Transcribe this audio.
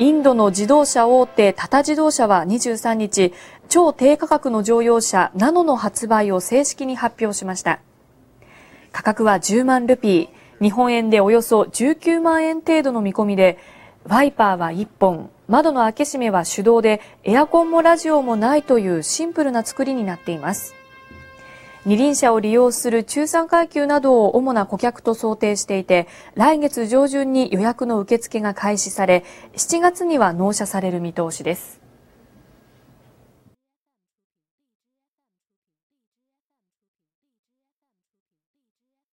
インドの自動車大手タタ自動車は23日、超低価格の乗用車ナノの発売を正式に発表しました。価格は10万ルピー、日本円でおよそ19万円程度の見込みで、ワイパーは1本、窓の開け閉めは手動で、エアコンもラジオもないというシンプルな作りになっています。二輪車を利用する中産階級などを主な顧客と想定していて、来月上旬に予約の受付が開始され、7月には納車される見通しです。